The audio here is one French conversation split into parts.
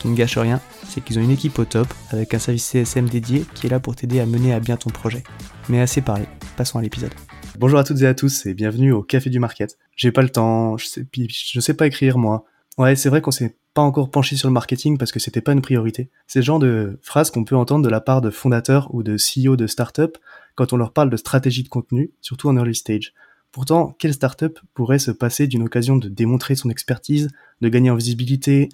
Qui ne gâche rien, c'est qu'ils ont une équipe au top avec un service CSM dédié qui est là pour t'aider à mener à bien ton projet. Mais assez parlé, passons à l'épisode. Bonjour à toutes et à tous et bienvenue au Café du Market. J'ai pas le temps, je sais, je sais pas écrire moi. Ouais, c'est vrai qu'on s'est pas encore penché sur le marketing parce que c'était pas une priorité. C'est le genre de phrase qu'on peut entendre de la part de fondateurs ou de CEO de start-up quand on leur parle de stratégie de contenu, surtout en early stage. Pourtant, quelle start-up pourrait se passer d'une occasion de démontrer son expertise, de gagner en visibilité,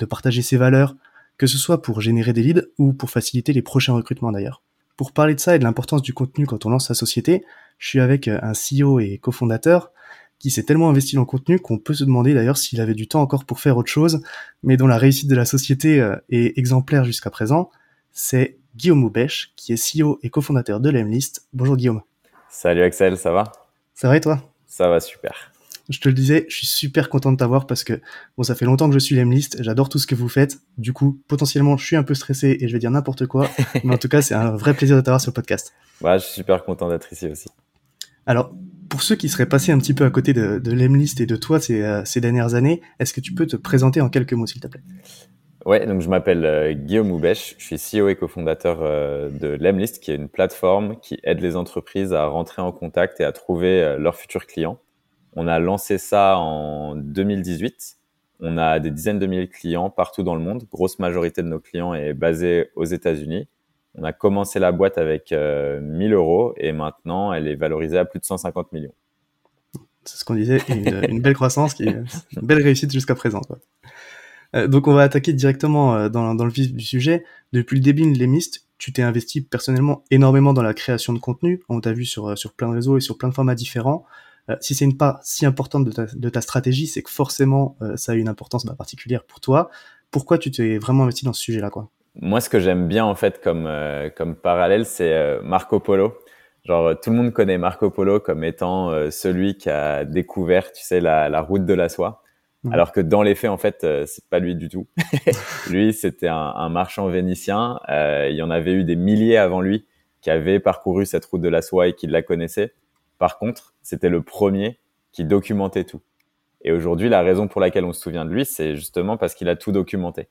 de partager ses valeurs, que ce soit pour générer des leads ou pour faciliter les prochains recrutements d'ailleurs. Pour parler de ça et de l'importance du contenu quand on lance sa société, je suis avec un CEO et cofondateur qui s'est tellement investi dans le contenu qu'on peut se demander d'ailleurs s'il avait du temps encore pour faire autre chose, mais dont la réussite de la société euh, est exemplaire jusqu'à présent. C'est Guillaume Moubèche, qui est CEO et cofondateur de l'Emlist. Bonjour Guillaume. Salut Axel, ça va? Ça va et toi? Ça va super. Je te le disais, je suis super content de t'avoir parce que bon, ça fait longtemps que je suis l'Emlist, j'adore tout ce que vous faites. Du coup, potentiellement, je suis un peu stressé et je vais dire n'importe quoi, mais en tout cas, c'est un vrai plaisir de t'avoir sur le podcast. Ouais, je suis super content d'être ici aussi. Alors, pour ceux qui seraient passés un petit peu à côté de, de l'Emlist et de toi ces, euh, ces dernières années, est-ce que tu peux te présenter en quelques mots, s'il te plaît? Ouais, donc je m'appelle euh, Guillaume Houbèche, je suis CEO et cofondateur euh, de l'Emlist, qui est une plateforme qui aide les entreprises à rentrer en contact et à trouver leurs futurs clients. On a lancé ça en 2018. On a des dizaines de milliers de clients partout dans le monde. Grosse majorité de nos clients est basée aux États-Unis. On a commencé la boîte avec 1000 euh, euros et maintenant elle est valorisée à plus de 150 millions. C'est ce qu'on disait, une, belle croissance, qui une belle réussite jusqu'à présent. Euh, donc on va attaquer directement euh, dans, le vif du sujet. Depuis le début de l'Emist, tu t'es investi personnellement énormément dans la création de contenu. On t'a vu sur, sur plein de réseaux et sur plein de formats différents. Si c'est une part si importante de ta, stratégie, c'est que forcément ça a une importance bah, particulière pour toi. Pourquoi tu t'es vraiment investi dans ce sujet-là quoi? Moi, ce que j'aime bien en fait comme euh, comme parallèle, c'est euh, Marco Polo. Genre euh, tout le monde connaît Marco Polo comme étant celui qui a découvert, tu sais, la, la route de la soie. Alors que dans les faits, en fait, c'est pas lui du tout. lui, c'était un, un, marchand vénitien. il y en avait eu des milliers avant lui qui avaient parcouru cette route de la soie et qui la connaissaient. Par contre, c'était le premier qui documentait tout. Et aujourd'hui, la raison pour laquelle on se souvient de lui, c'est justement parce qu'il a tout documenté.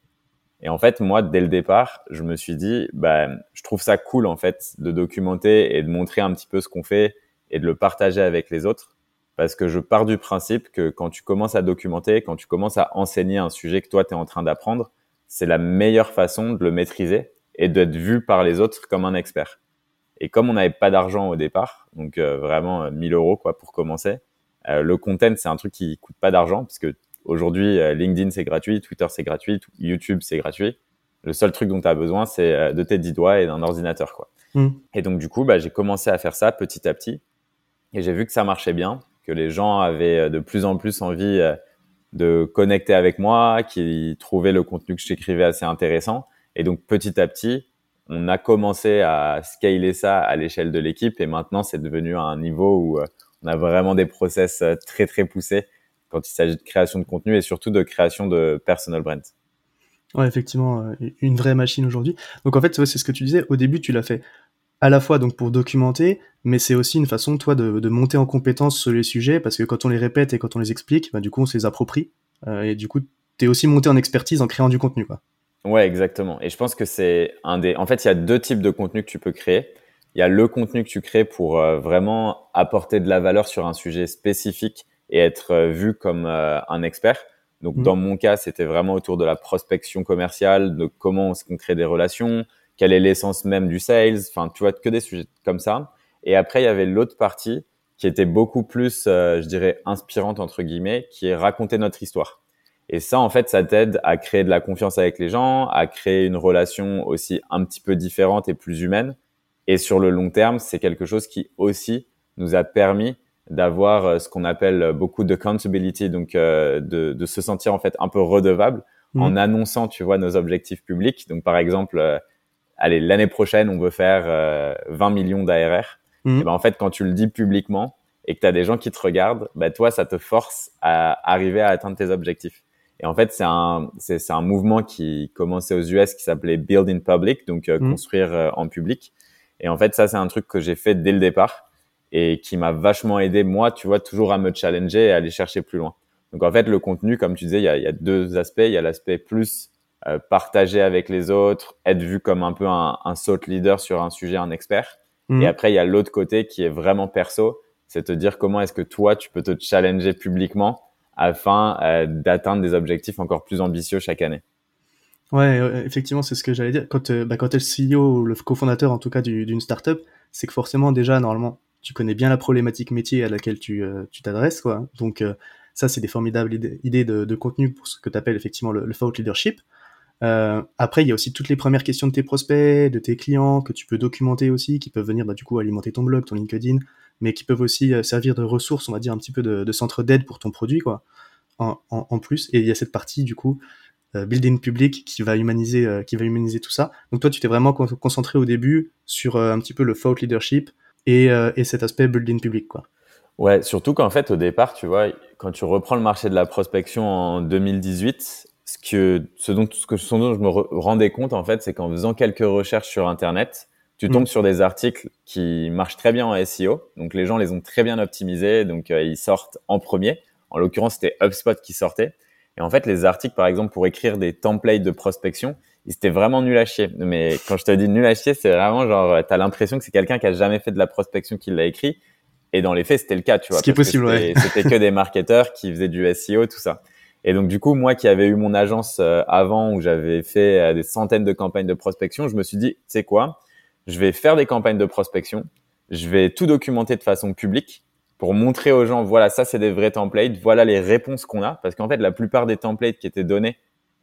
Et en fait, moi, dès le départ, je me suis dit, bah, je trouve ça cool, en fait, de documenter et de montrer un petit peu ce qu'on fait et de le partager avec les autres. Parce que je pars du principe que quand tu commences à documenter, quand tu commences à enseigner un sujet que toi, tu es en train d'apprendre, c'est la meilleure façon de le maîtriser et d'être vu par les autres comme un expert. Et comme on n'avait pas d'argent au départ, donc euh, vraiment 1000 euh, euros quoi pour commencer, euh, le content c'est un truc qui coûte pas d'argent parce que Aujourd'hui, euh, LinkedIn, c'est gratuit, Twitter, c'est gratuit, YouTube, c'est gratuit. Le seul truc dont tu as besoin, c'est de tes dix doigts et d'un ordinateur. quoi. Hmm. Et donc, du coup, bah, j'ai commencé à faire ça petit à petit. Et j'ai vu que ça marchait bien, que les gens avaient de plus en plus envie de connecter avec moi, qu'ils trouvaient le contenu que j'écrivais assez intéressant. Et donc, petit à petit, on a commencé à scaler ça à l'échelle de l'équipe. Et maintenant, c'est devenu à un niveau où on a vraiment des process très, très poussés quand il s'agit de création de contenu et surtout de création de personal brand. Ouais, effectivement, euh, une vraie machine aujourd'hui. Donc en fait, c'est ce que tu disais. Au début, tu l'as fait à la fois donc pour documenter, mais c'est aussi une façon, toi, de, monter en compétence sur les sujets, parce que quand on les répète et quand on les explique, bah, du coup, on se les approprie. Euh, et du coup, tu es aussi monté en expertise en créant du contenu. Quoi. Ouais, exactement. Et je pense que c'est un des. En fait, il y a deux types de contenu que tu peux créer. Il y a le contenu que tu crées pour euh, vraiment apporter de la valeur sur un sujet spécifique et être euh, vu comme un expert. Donc, mmh. dans mon cas, c'était vraiment autour de la prospection commerciale, de comment qu'on crée des relations, quelle est l'essence même du sales, enfin, tu vois, que des sujets comme ça. Et après, il y avait l'autre partie qui était beaucoup plus, euh, je dirais, inspirante, entre guillemets, qui est raconter notre histoire. Et ça, en fait, ça t'aide à créer de la confiance avec les gens, à créer une relation aussi un petit peu différente et plus humaine. Et sur le long terme, c'est quelque chose qui aussi nous a permis d'avoir euh, ce qu'on appelle beaucoup de accountability, donc euh, de, de, se sentir en fait un peu redevable mmh. en annonçant, tu vois, nos objectifs publics. Donc par exemple, allez, l'année prochaine, on veut faire 20 euh, millions d'ARR. Mhm. Et ben, en fait, quand tu le dis publiquement et que tu as des gens qui te regardent, bah, toi, ça te force à arriver à atteindre tes objectifs. Et en fait, c'est un, c'est, un mouvement qui commençait aux US qui s'appelait Build in Public, donc euh, mhm. construire euh, en public. Et en fait, ça, c'est un truc que j'ai fait dès le départ et qui m'a vachement aidé, moi, tu vois, toujours à me challenger et à aller chercher plus loin. Donc en fait, le contenu, comme tu disais, il y a, il y a deux aspects. Il y a l'aspect plus euh, partager avec les autres, être vu comme un peu un, un thought leader sur un sujet, un expert. Mhm. Et après, il y a l'autre côté qui est vraiment perso, c'est te dire comment est-ce que toi, tu peux te challenger publiquement afin euh, d'atteindre des objectifs encore plus ambitieux chaque année. Ouais, effectivement, c'est ce que j'allais dire. Quand, euh, bah, quand tu es le CEO le cofondateur, en tout cas, d'une startup, c'est que forcément, déjà, normalement, tu connais bien la problématique métier à laquelle tu tu t'adresses, quoi. Donc, ça, c'est des formidables idées, de, contenu pour ce que tu appelles effectivement le, thought leadership. Euh, après, il y a aussi toutes les premières questions de tes prospects, de tes clients, que tu peux documenter aussi, qui peuvent venir bah, du coup alimenter ton blog, ton LinkedIn, mais qui peuvent aussi euh, servir de ressources, on va dire un petit peu de, centre d'aide pour ton produit, quoi. En, en, plus, et il y a cette partie du coup euh, building public qui va humaniser, euh, qui va humaniser tout ça. Donc toi, tu t'es vraiment concentré au début sur un petit peu le thought leadership et, et cet aspect building public, quoi. Ouais, surtout qu'en fait, au départ, tu vois, quand tu reprends le marché de la prospection en 2018, ce que ce dont ce dont je me rendais compte en fait, c'est qu'en faisant quelques recherches sur internet, tu mm. tombes sur des articles qui marchent très bien en SEO. Donc les gens les ont très bien optimisés, donc euh, ils sortent en premier. En l'occurrence, c'était HubSpot qui sortait. Et en fait, les articles, par exemple, pour écrire des templates de prospection, ils étaient vraiment nuls à chier. Mais quand je te dis nul à chier, c'est vraiment genre, t'as l'impression que c'est quelqu'un qui a jamais fait de la prospection qui l'a écrit. Et dans les faits, c'était le cas, tu vois. Ce qui est possible, ouais. C'était que des marketeurs qui faisaient du SEO, tout ça. Et donc du coup, moi qui avais eu mon agence euh, avant où j'avais fait euh, des centaines de campagnes de prospection, je me suis dit, tu sais quoi, je vais faire des campagnes de prospection, je vais tout documenter de façon publique pour montrer aux gens, voilà, ça c'est des vrais templates, voilà les réponses qu'on a, parce qu'en fait la plupart des templates qui étaient donnés,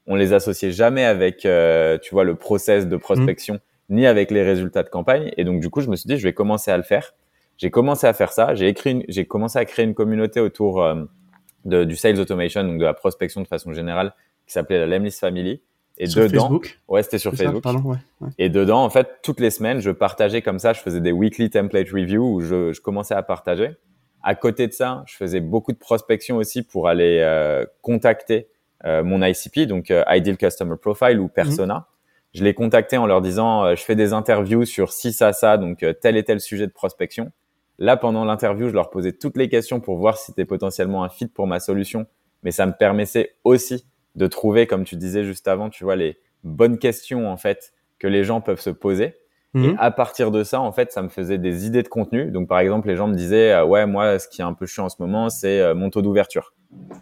on les associait jamais avec, euh, tu vois, le process de prospection, mmh. ni avec les résultats de campagne. Et donc du coup, je me suis dit, je vais commencer à le faire. J'ai commencé à faire ça. J'ai écrit, j'ai commencé à créer une communauté autour de, du sales automation, donc de la prospection de façon générale, qui s'appelait la Lemlist Family. Et sur dedans, Facebook ouais, c'était sur Facebook. pardon, ouais, ouais. Et dedans, en fait, toutes les semaines, je partageais comme ça. Je faisais des weekly template review où je, je commençais à partager. À côté de ça, je faisais beaucoup de prospection aussi pour aller euh, contacter euh, mon ICP, donc euh, Ideal Customer Profile ou Persona. Mhm. Je les contactais en leur disant, euh, je fais des interviews sur ci, ça, ça, donc tel et tel sujet de prospection. Là, pendant l'interview, je leur posais toutes les questions pour voir si c'était potentiellement un fit pour ma solution, mais ça me permettait aussi de trouver, comme tu disais juste avant, tu vois, les bonnes questions en fait que les gens peuvent se poser. Et mhm. à partir de ça, en fait, ça me faisait des idées de contenu. Donc, par exemple, les gens me disaient, euh, ouais, moi, ce qui est un peu chiant en ce moment, c'est euh, mon taux d'ouverture.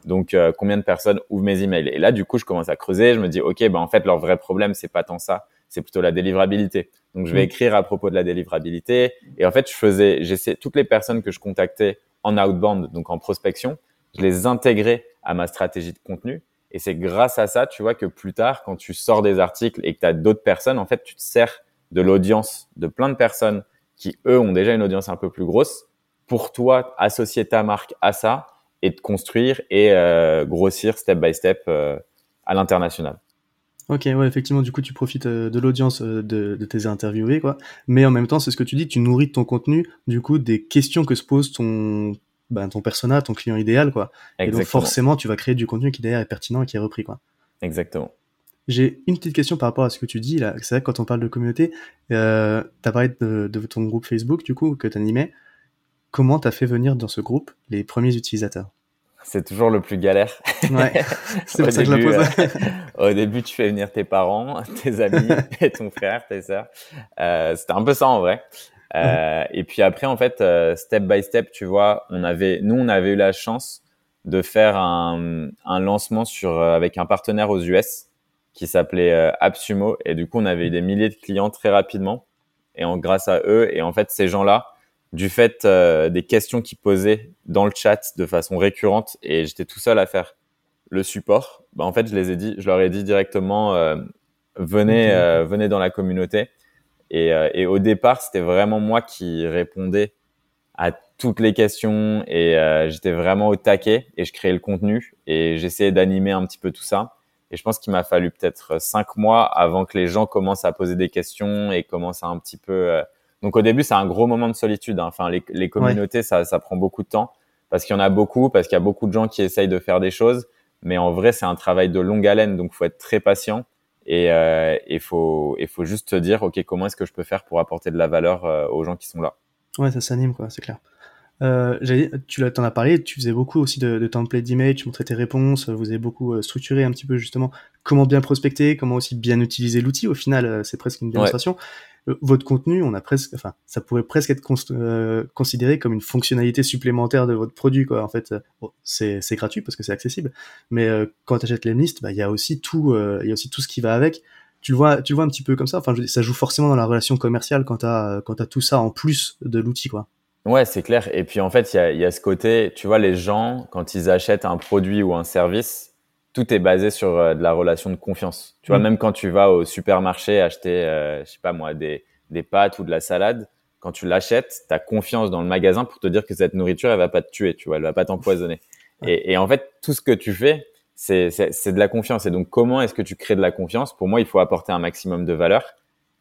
Donc, euh, combien de personnes ouvrent mes emails? Et là, du coup, je commence à creuser. Je me dis, ok, ben en fait, leur vrai problème, c'est pas tant ça, c'est plutôt la délivrabilité. Donc, je vais mm. écrire à propos de la délivrabilité. Et en fait, je faisais, j'essaie, toutes les personnes que je contactais en outbound, donc en prospection, je les intégrais à ma stratégie de contenu. Et c'est grâce à ça, tu vois, que plus tard, quand tu sors des articles et que tu as d'autres personnes, en fait, tu te sers de l'audience de plein de personnes qui, eux, ont déjà une audience un peu plus grosse pour toi associer ta marque à ça et de construire et euh, grossir step by step euh, à l'international. Ok, ouais, effectivement, du coup, tu profites euh, de l'audience de, de, tes interviewés, quoi. Mais en même temps, c'est ce que tu dis, tu nourris ton contenu, du coup, des questions que se pose ton, ben, ton persona, ton client idéal, quoi. Et donc, forcément, tu vas créer du contenu qui, derrière, est pertinent et qui est repris, quoi. Exactement. J'ai une petite question par rapport à ce que tu dis là. C'est vrai que quand on parle de communauté, euh, tu as parlé de, de, ton groupe Facebook du coup que tu animais. Comment tu as fait venir dans ce groupe les premiers utilisateurs? C'est toujours le plus galère. Ouais, c'est pour ça que je la pose. Euh, au début, tu fais venir tes parents, tes amis, et ton frère, tes sœurs. Euh, C'était un peu ça en vrai. Euh, et puis après, en fait, euh, step by step, tu vois, on avait, nous, on avait eu la chance de faire un, un lancement sur avec un partenaire aux US qui s'appelait euh, AppSumo. Et du coup, on avait eu des milliers de clients très rapidement. Et en, grâce à eux, et en fait, ces gens-là, du fait euh, des questions qu'ils posaient dans le chat de façon récurrente, et j'étais tout seul à faire le support, bah, en fait, je les ai dit, je leur ai dit directement, euh, venez, venez dans la communauté. Et, et au départ, c'était vraiment moi qui répondais à toutes les questions et j'étais vraiment au taquet et je créais le contenu et j'essayais d'animer un petit peu tout ça. Et je pense qu'il m'a fallu peut-être cinq mois avant que les gens commencent à poser des questions et commencent à un petit peu. Euh, donc au début, c'est un gros moment de solitude. Hein. Enfin, les, les communautés, ça, ça prend beaucoup de temps parce qu'il y en a beaucoup, parce qu'il y a beaucoup de gens qui essayent de faire des choses. Mais en vrai, c'est un travail de longue haleine, donc faut être très patient et il euh, faut, il faut juste te dire, ok, comment est-ce que je peux faire pour apporter de la valeur euh, aux gens qui sont là? Ouais, ça s'anime quoi, c'est clair. Euh, tu en as parlé, tu faisais beaucoup aussi de, de templates d'email, tu montrais tes réponses, vous avez beaucoup euh, structuré un petit peu justement comment bien prospecter, comment aussi bien utiliser l'outil. Au final, c'est presque une démonstration. Votre contenu, on a presque, enfin, ça pourrait presque être considéré comme une fonctionnalité supplémentaire de votre produit, quoi. En fait, c'est gratuit parce que c'est accessible, mais quand tu achètes l'Emlist, bah il y a aussi tout, il y a aussi tout ce qui va avec. Tu le vois, tu le vois un petit peu comme ça. Enfin, ça joue forcément dans la relation commerciale quand t'as quand as tout ça en plus de l'outil, quoi. Ouais, c'est clair. Et puis en fait, il y a, y a, ce côté, tu vois, les gens, quand ils achètent un produit ou un service, tout est basé sur euh, de la relation de confiance. Tu vois, mm. même quand tu vas au supermarché acheter, euh, je sais pas moi, des, des pâtes ou de la salade, quand tu l'achètes, tu as confiance dans le magasin pour te dire que cette nourriture, elle va pas te tuer, tu vois, elle va pas t'empoisonner. Et, et, en fait, tout ce que tu fais, c'est de la confiance. Et donc, comment est-ce que tu crées de la confiance? Pour moi, il faut apporter un maximum de valeur.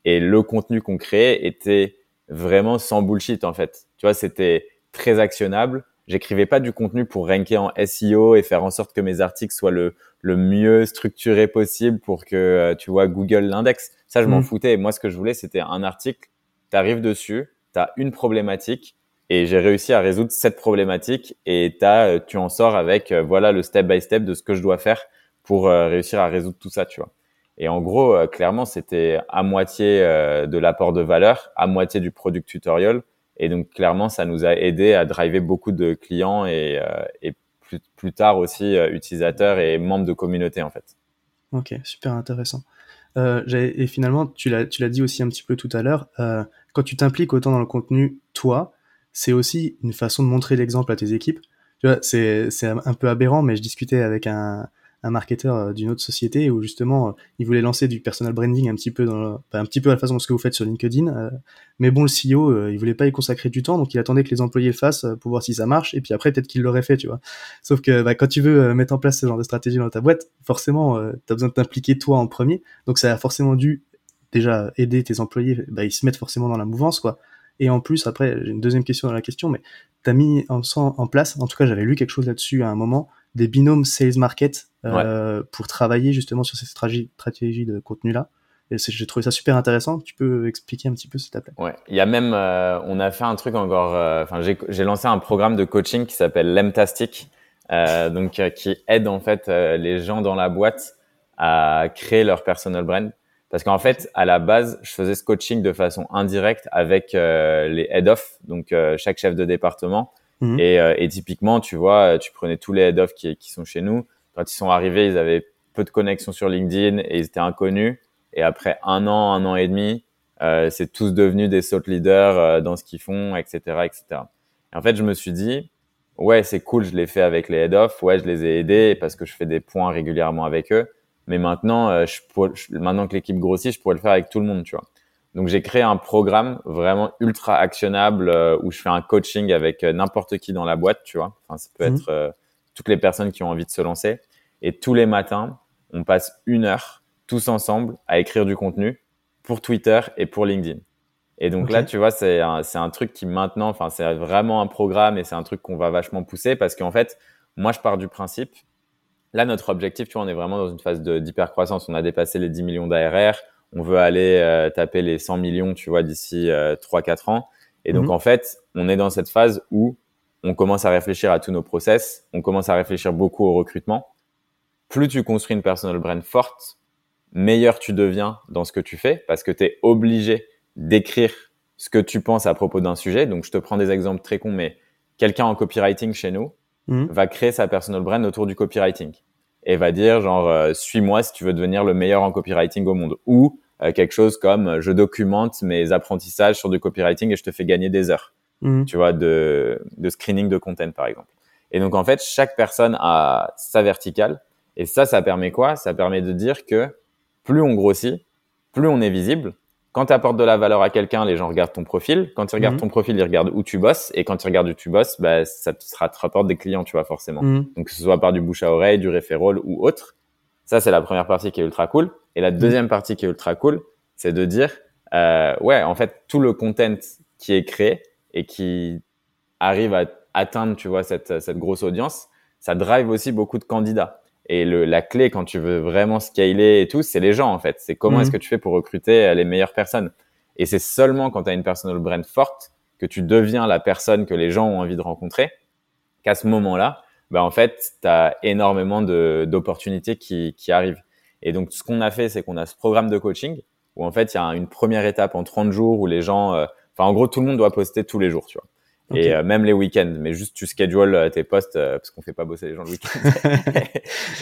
Et le contenu qu'on crée était vraiment sans bullshit en fait. Tu vois, c'était très actionnable. J'écrivais pas du contenu pour ranker en SEO et faire en sorte que mes articles soient le, le mieux structuré possible pour que, euh, tu vois, Google l'index. Ça, je m'en mm. foutais. Moi, ce que je voulais, c'était un article. Tu arrives dessus, tu as une problématique et j'ai réussi à résoudre cette problématique et as, euh, tu en sors avec, euh, voilà, le step by step de ce que je dois faire pour réussir à résoudre tout ça, tu vois. Et en gros, clairement, c'était à moitié de l'apport de valeur, à moitié du product tutorial. Et donc, clairement, ça nous a aidé à driver beaucoup de clients et, euh, plus, tard aussi utilisateurs et membres de communauté, en fait. Ok, super intéressant. Euh, et finalement, tu l'as, dit aussi un petit peu tout à l'heure, euh, quand tu t'impliques autant dans le contenu, toi, c'est aussi une façon de montrer l'exemple à tes équipes. Tu vois, c'est un peu aberrant, mais je discutais avec un, un marketeur euh, d'une autre société où justement euh, il voulait lancer du personal branding un petit peu dans un petit peu à la façon de ce que vous faites sur LinkedIn euh, mais bon le CEO il voulait pas y consacrer du temps donc il attendait que les employés le fassent pour voir si ça marche et puis après peut-être qu'il l'aurait fait tu vois. Sauf que bah, quand tu veux mettre en place ce genre de stratégie dans ta boîte forcément tu as besoin de t'impliquer toi en premier. Donc ça a forcément dû déjà aider tes employés bah, ils se mettent forcément dans la mouvance quoi. Et en plus, après, j'ai une deuxième question dans la question, mais tu as mis en place, en tout cas, j'avais lu quelque chose là-dessus à un moment, des binômes sales market euh, pour travailler justement sur cette stratégie de contenu là. Et j'ai trouvé ça super intéressant. Tu peux expliquer un petit peu, s'il te plaît? Ouais, il y a même, euh, on a fait un truc encore. Euh, enfin, j'ai lancé un programme de coaching qui s'appelle Lemtastic, donc qui aide en fait les gens dans la boîte à créer leur personal brand. Parce qu'en fait, à la base, je faisais ce coaching de façon indirecte avec les head off, donc chaque chef de département. Mhm. Et, euh, et, typiquement, tu vois, tu prenais tous les head-off qui, qui sont chez nous. Quand ils sont arrivés, ils avaient peu de connexions sur LinkedIn et ils étaient inconnus. Et après un an, un an et demi, euh, c'est tous devenus des thought leaders euh, dans ce qu'ils font, etc., etc. Et en fait, je me suis dit, ouais, c'est cool, je l'ai fait avec les head-off, ouais, je les ai aidés parce que je fais des points régulièrement avec eux. Mais maintenant, euh, je, maintenant que l'équipe grossit, je pourrais le faire avec tout le monde, tu vois. Donc j'ai créé un programme vraiment ultra actionnable euh, où je fais un coaching avec euh, n'importe qui dans la boîte, tu vois. Enfin, ça peut mhm. être euh, toutes les personnes qui ont envie de se lancer. Et tous les matins, on passe une heure tous ensemble à écrire du contenu pour Twitter et pour LinkedIn. Et donc là, tu vois, c'est un, c'est un truc qui maintenant, enfin, c'est vraiment un programme et c'est un truc qu'on va vachement pousser parce qu'en fait, moi, je pars du principe là, notre objectif, tu vois, on est vraiment dans une phase d'hypercroissance. On a dépassé les 10 millions d'ARR. On veut aller euh, taper les 100 millions, tu vois, d'ici euh, 3-4 ans. Et donc, Mhm. en fait, on est dans cette phase où on commence à réfléchir à tous nos process. On commence à réfléchir beaucoup au recrutement. Plus tu construis une personal brand forte, meilleur tu deviens dans ce que tu fais parce que tu es obligé d'écrire ce que tu penses à propos d'un sujet. Donc, je te prends des exemples très cons, mais quelqu'un en copywriting chez nous, Mhm. va créer sa personal brand autour du copywriting et va dire genre euh, suis-moi si tu veux devenir le meilleur en copywriting au monde ou euh, quelque chose comme euh, je documente mes apprentissages sur du copywriting et je te fais gagner des heures Mhm. tu vois de de screening de content par exemple et donc en fait chaque personne a sa verticale et ça ça permet quoi? Ça permet de dire que plus on grossit plus on est visible quand tu apportes de la valeur à quelqu'un, les gens regardent ton profil. Quand ils regardent Mhm. ton profil, ils regardent où tu bosses. Et quand ils regardent où tu bosses, bah, ça te, ça te rapporte des clients, tu vois, forcément. Mhm. Donc, que ce soit par du bouche à oreille, du referral ou autre. Ça, c'est la première partie qui est ultra cool. Et la deuxième partie qui est ultra cool, c'est de dire, euh, ouais, en fait, tout le content qui est créé et qui arrive à atteindre, tu vois, cette, cette grosse audience, ça drive aussi beaucoup de candidats. Et le, la clé quand tu veux vraiment scaler et tout, c'est les gens, en fait. C'est comment Mhm. est-ce que tu fais pour recruter euh, les meilleures personnes. Et c'est seulement quand tu as une personal brand forte que tu deviens la personne que les gens ont envie de rencontrer, qu'à ce moment-là, bah en fait, tu as énormément de- d'opportunités qui, qui arrivent. Et donc, ce qu'on a fait, c'est qu'on a ce programme de coaching où en fait, il y a une première étape en 30 jours où les gens, euh, enfin, en gros, tout le monde doit poster tous les jours, tu vois. Et euh, même les week-ends, mais juste tu schedules euh, tes posts euh, parce qu'on fait pas bosser les gens le week-end.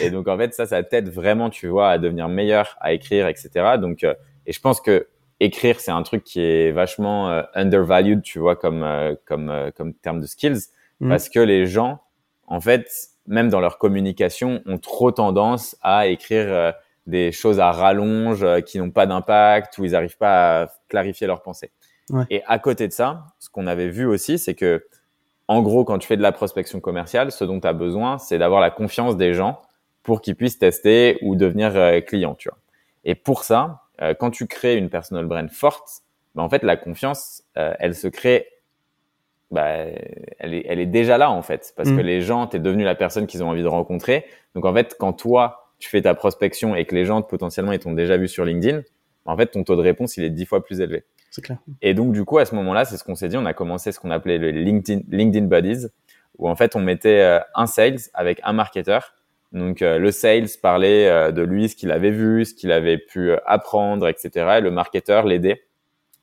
et donc en fait ça, ça t'aide vraiment, tu vois, à devenir meilleur, à écrire, etc. Donc euh, et je pense que écrire c'est un truc qui est vachement euh, undervalued, tu vois, comme euh, comme euh, comme terme de skills, Mhm. parce que les gens, en fait, même dans leur communication, ont trop tendance à écrire euh, des choses à rallonge euh, qui n'ont pas d'impact ou ils n'arrivent pas à clarifier leurs pensées. Ouais. Et à côté de ça, ce qu'on avait vu aussi, c'est que, en gros, quand tu fais de la prospection commerciale, ce dont tu as besoin, c'est d'avoir la confiance des gens pour qu'ils puissent tester ou devenir euh, clients, tu vois. Et pour ça, euh, quand tu crées une personal brand forte, bah, en fait, la confiance, euh, elle se crée, bah, elle, est, elle est déjà là, en fait, parce Mm. que les gens, tu es devenu la personne qu'ils ont envie de rencontrer. Donc, en fait, quand toi, tu fais ta prospection et que les gens, potentiellement, ils t'ont déjà vu sur LinkedIn, bah, en fait, ton taux de réponse, il est dix fois plus élevé. Et donc, du coup, à ce moment-là, c'est ce qu'on s'est dit. On a commencé ce qu'on appelait le LinkedIn, LinkedIn Buddies, où en fait, on mettait euh, un sales avec un marketeur. Donc, euh, le sales parlait euh, de lui, ce qu'il avait vu, ce qu'il avait pu apprendre, etc. Et le marketeur l'aidait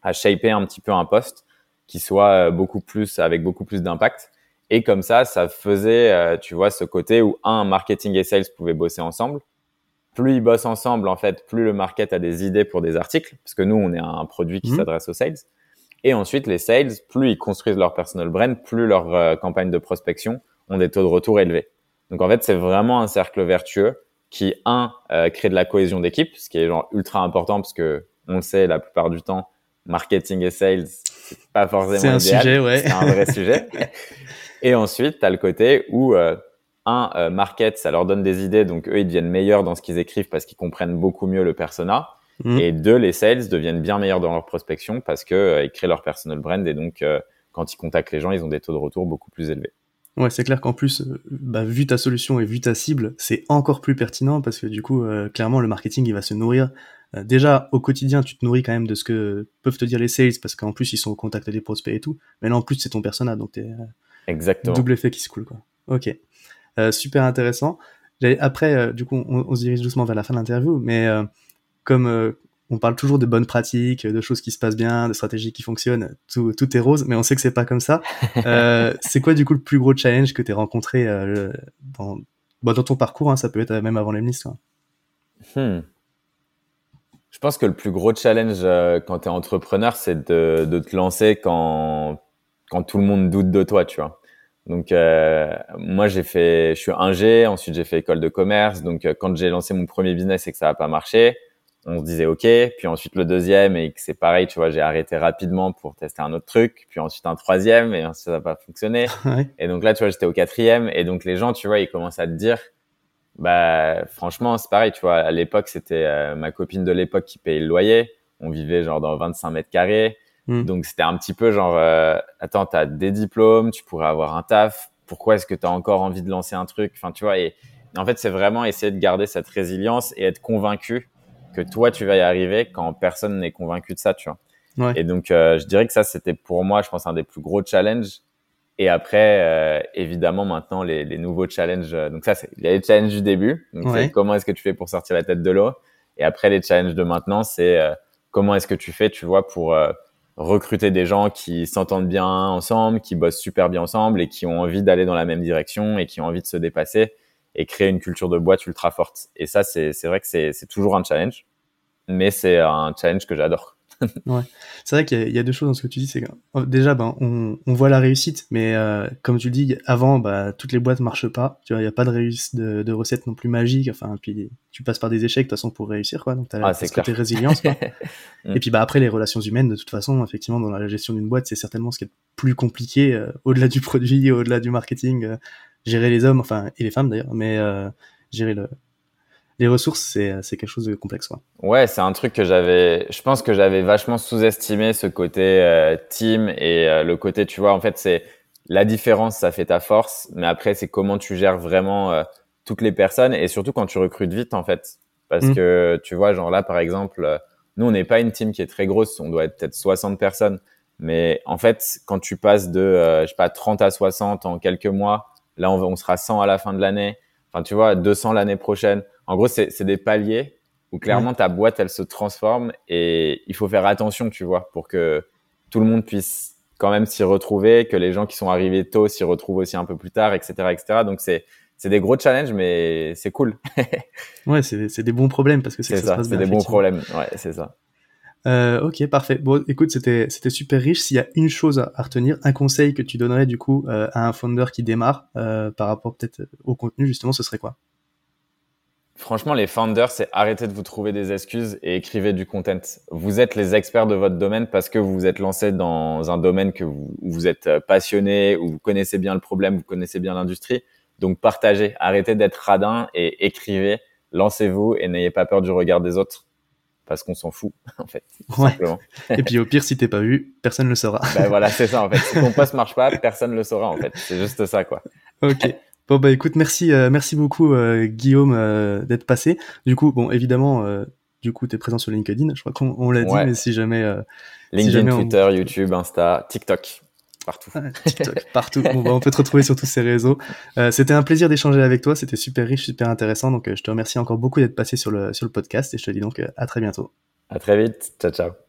à shaper un petit peu un poste qui soit beaucoup plus, avec beaucoup plus d'impact. Et comme ça, ça faisait, tu vois, ce côté où un marketing et sales pouvaient bosser ensemble. Plus ils bossent ensemble, en fait, plus le market a des idées pour des articles, parce que nous, on est un produit qui Mhm. s'adresse aux sales. Et ensuite, les sales, plus ils construisent leur personal brand, plus leurs euh, campagnes de prospection ont des taux de retour élevés. Donc, en fait, c'est vraiment un cercle vertueux qui, un, euh, crée de la cohésion d'équipe, ce qui est genre ultra important parce que on le sait, la plupart du temps, marketing et sales, c'est pas forcément C'est un idéal. sujet, ouais. C'est un vrai sujet. Et ensuite, tu as le côté où, euh, un, euh, market, ça leur donne des idées, donc eux, ils deviennent meilleurs dans ce qu'ils écrivent parce qu'ils comprennent beaucoup mieux le persona. Mhm. Et deux, les sales deviennent bien meilleurs dans leur prospection parce que euh, ils créent leur personal brand et donc, euh, quand ils contactent les gens, ils ont des taux de retour beaucoup plus élevés. Ouais, c'est clair qu'en plus, euh, bah, vu ta solution et vu ta cible, c'est encore plus pertinent parce que du coup, clairement, le marketing, il va se nourrir. Déjà, au quotidien, tu te nourris quand même de ce que peuvent te dire les sales parce qu'en plus, ils sont au contact des prospects et tout. Mais là, en plus, c'est ton persona, donc t'es Exactement. double effet qui se coule, quoi. Ok. Euh, super intéressant. Après, euh, du coup, on, on se dirige doucement vers la fin de l'interview, mais euh, comme on parle toujours de bonnes pratiques, de choses qui se passent bien, de stratégies qui fonctionnent, tout, tout est rose, mais on sait que c'est pas comme ça. Euh, c'est quoi, du coup, le plus gros challenge que tu as rencontré euh, dans, bah, dans ton parcours hein, Ça peut être même avant l'Emlist. quoi. Hmm. Je pense que le plus gros challenge euh, quand tu es entrepreneur, c'est de, de te lancer quand, quand tout le monde doute de toi, tu vois. Donc euh, moi j'ai fait, je suis ingé, ensuite j'ai fait école de commerce. Donc euh, quand j'ai lancé mon premier business et que ça n'a pas marché, on se disait ok. Puis ensuite le deuxième et que c'est pareil, tu vois, j'ai arrêté rapidement pour tester un autre truc. Puis ensuite un troisième et ça n'a pas fonctionné. Et donc là, tu vois, j'étais au quatrième. Et donc les gens, tu vois, ils commencent à te dire, bah franchement, c'est pareil, tu vois. À l'époque, c'était euh, ma copine de l'époque qui payait le loyer. On vivait genre dans 25 mètres carrés. Mm. Donc c'était un petit peu genre, euh, attends, t'as des diplômes, tu pourrais avoir un taf. Pourquoi est-ce que t'as encore envie de lancer un truc? Enfin, tu vois. Et En fait, c'est vraiment essayer de garder cette résilience et être convaincu que toi, tu vas y arriver quand personne n'est convaincu de ça, tu vois. Ouais. Et donc, euh, je dirais que ça, c'était pour moi, je pense, un des plus gros challenges. Et après, euh, évidemment, maintenant, les, les, nouveaux challenges. Euh, donc ça, c'est les challenges du début. Donc, c'est comment est-ce que tu fais pour sortir la tête de l'eau? Et après, les challenges de maintenant, c'est euh, comment est-ce que tu fais, tu vois, pour recruter des gens qui s'entendent bien ensemble, qui bossent super bien ensemble et qui ont envie d'aller dans la même direction et qui ont envie de se dépasser et créer une culture de boîte ultra forte. Et ça, c'est vrai que c'est toujours un challenge, mais c'est un challenge que j'adore. Ouais. C'est vrai qu'il y, y, a deux choses dans ce que tu dis. C'est que oh, déjà, ben, on, on, voit la réussite, mais euh, comme tu le dis, avant, bah, toutes les boîtes marchent pas. Tu vois, il n'y a pas de, réussite, de, de recette non plus magique. Enfin, puis tu passes par des échecs de toute façon pour réussir, quoi. Donc, tu as ah, ce côté résilience. Quoi. Mm. Et puis, bah, après, les relations humaines, de toute façon, effectivement, dans la gestion d'une boîte, c'est certainement ce qui est le plus compliqué, euh, au-delà du produit, au-delà du marketing, euh, gérer les hommes, enfin, et les femmes d'ailleurs, mais euh, gérer le, les ressources, c'est, c'est quelque chose de complexe. Quoi. Ouais, c'est un truc que j'avais, je pense que j'avais vachement sous-estimé ce côté euh, team et euh, le côté, tu vois, en fait, c'est la différence, ça fait ta force, mais après, c'est comment tu gères vraiment euh, toutes les personnes et surtout quand tu recrutes vite, en fait. Parce mmh. que, tu vois, genre là, par exemple, nous, on n'est pas une team qui est très grosse, on doit être peut-être 60 personnes. Mais en fait, quand tu passes de, je sais pas, 30 à 60 en quelques mois, là, on, on sera 100 à la fin de l'année. Enfin, tu vois, 200 l'année prochaine en gros, c'est des paliers où clairement ta boîte, elle se transforme et il faut faire attention, tu vois, pour que tout le monde puisse quand même s'y retrouver, que les gens qui sont arrivés tôt s'y retrouvent aussi un peu plus tard, etc., etc. Donc c'est c'est des gros challenges, mais c'est cool. ouais, c'est des bons problèmes parce que c'est ça, c'est des bons problèmes. Ouais, c'est ça. Euh, ok, parfait. Bon, écoute, c'était c'était super riche. S'il y a une chose à, retenir, un conseil que tu donnerais du coup euh, à un founder qui démarre euh, par rapport peut-être au contenu, justement, ce serait quoi? Franchement, les founders, c'est arrêter de vous trouver des excuses et écrivez du content. Vous êtes les experts de votre domaine parce que vous vous êtes lancé dans un domaine que vous, où vous êtes euh, passionné, où vous connaissez bien le problème, vous connaissez bien l'industrie. Donc partagez, arrêtez d'être radin et écrivez, lancez-vous et n'ayez pas peur du regard des autres parce qu'on s'en fout en fait. Ouais. Simplement. et puis au pire, si t'es pas vu, personne ne le saura. ben voilà, c'est ça en fait. Si ton poste marche pas, personne ne le saura en fait. C'est juste ça quoi. Ok. Bon bah écoute, merci, euh, merci beaucoup euh, Guillaume euh, d'être passé. Du coup, bon évidemment, du coup, tu es présent sur LinkedIn. Je crois qu'on l'a dit, mais si jamais. LinkedIn, Twitter, YouTube, Insta, TikTok, partout. TikTok, partout. on, bah, on peut te retrouver sur tous ces réseaux. c'était un plaisir d'échanger avec toi. C'était super riche, super intéressant. Donc, je te remercie encore beaucoup d'être passé sur le sur le podcast et je te dis donc à très bientôt. À très vite. Ciao, ciao.